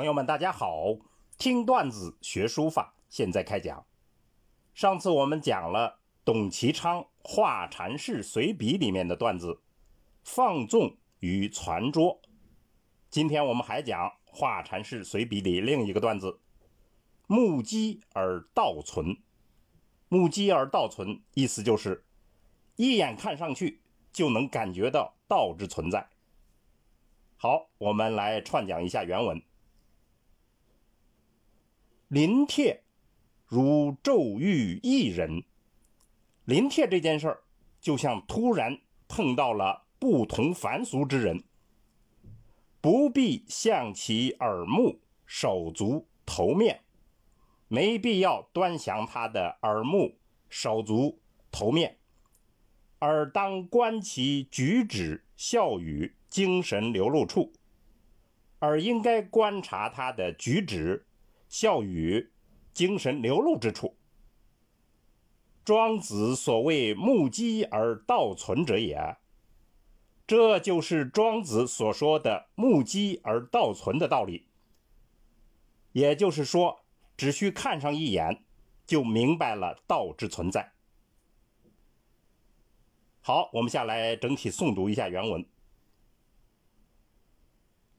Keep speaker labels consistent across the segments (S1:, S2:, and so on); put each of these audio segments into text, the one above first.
S1: 朋友们，大家好！听段子学书法，现在开讲。上次我们讲了董其昌《画禅式随笔》里面的段子“放纵与传拙”，今天我们还讲《画禅式随笔》里另一个段子“目击而道存”。目击而道存，意思就是一眼看上去就能感觉到道之存在。好，我们来串讲一下原文。临帖如骤遇一人，临帖这件事儿就像突然碰到了不同凡俗之人，不必向其耳目、手足、头面，没必要端详他的耳目、手足、头面，而当观其举止、笑语、精神流露处，而应该观察他的举止。笑语，精神流露之处。庄子所谓“目击而道存”者也，这就是庄子所说的“目击而道存”的道理。也就是说，只需看上一眼，就明白了道之存在。好，我们下来整体诵读一下原文：“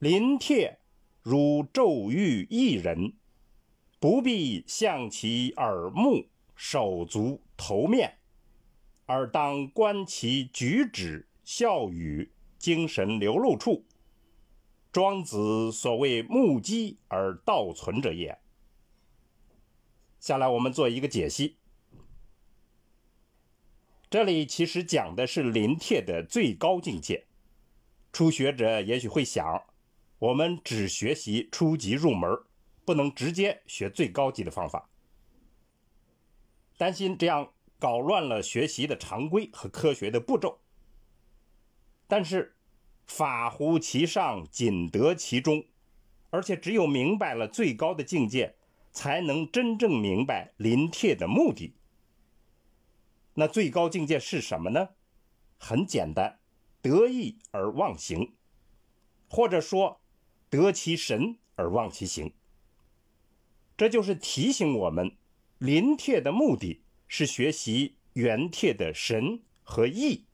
S1: 临帖如骤遇一人。”不必向其耳目、手足、头面，而当观其举止、笑语、精神流露处。庄子所谓“目击而道存”者也。下来我们做一个解析。这里其实讲的是临帖的最高境界。初学者也许会想，我们只学习初级入门。不能直接学最高级的方法，担心这样搞乱了学习的常规和科学的步骤。但是法乎其上，仅得其中，而且只有明白了最高的境界，才能真正明白临帖的目的。那最高境界是什么呢？很简单，得意而忘形，或者说得其神而忘其形。这就是提醒我们，临帖的目的是学习原帖的神和意，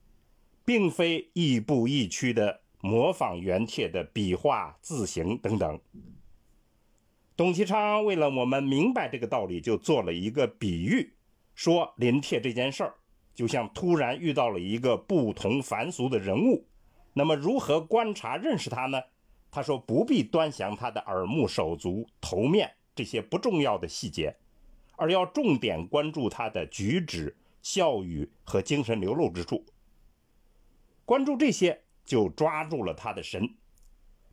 S1: 并非亦步亦趋的模仿原帖的笔画、字形等等。董其昌为了我们明白这个道理，就做了一个比喻，说临帖这件事儿就像突然遇到了一个不同凡俗的人物，那么如何观察认识他呢？他说不必端详他的耳目、手足、头面。这些不重要的细节，而要重点关注他的举止、笑语和精神流露之处。关注这些，就抓住了他的神。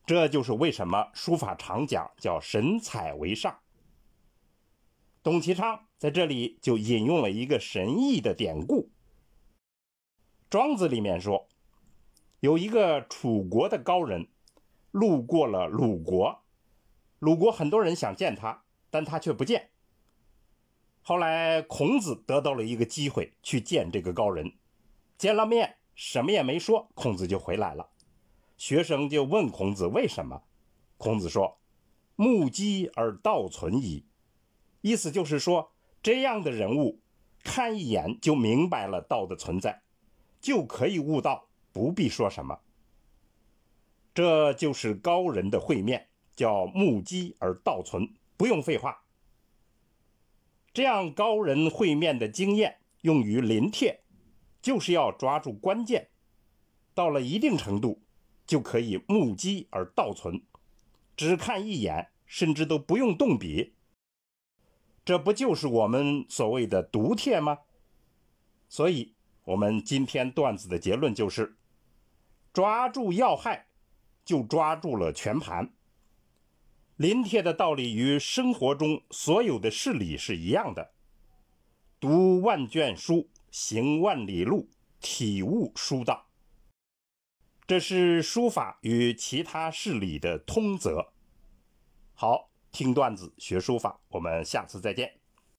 S1: 这就是为什么书法常讲叫“神采为上”。董其昌在这里就引用了一个神异的典故，《庄子》里面说，有一个楚国的高人路过了鲁国。鲁国很多人想见他，但他却不见。后来孔子得到了一个机会去见这个高人，见了面什么也没说，孔子就回来了。学生就问孔子为什么，孔子说：“目击而道存矣。”意思就是说，这样的人物看一眼就明白了道的存在，就可以悟道，不必说什么。这就是高人的会面。叫目击而道存，不用废话。这样高人会面的经验用于临帖，就是要抓住关键，到了一定程度，就可以目击而道存，只看一眼，甚至都不用动笔。这不就是我们所谓的读帖吗？所以，我们今天段子的结论就是：抓住要害，就抓住了全盘。临帖的道理与生活中所有的事理是一样的，读万卷书，行万里路，体悟书道。这是书法与其他事理的通则。好，听段子学书法，我们下次再见。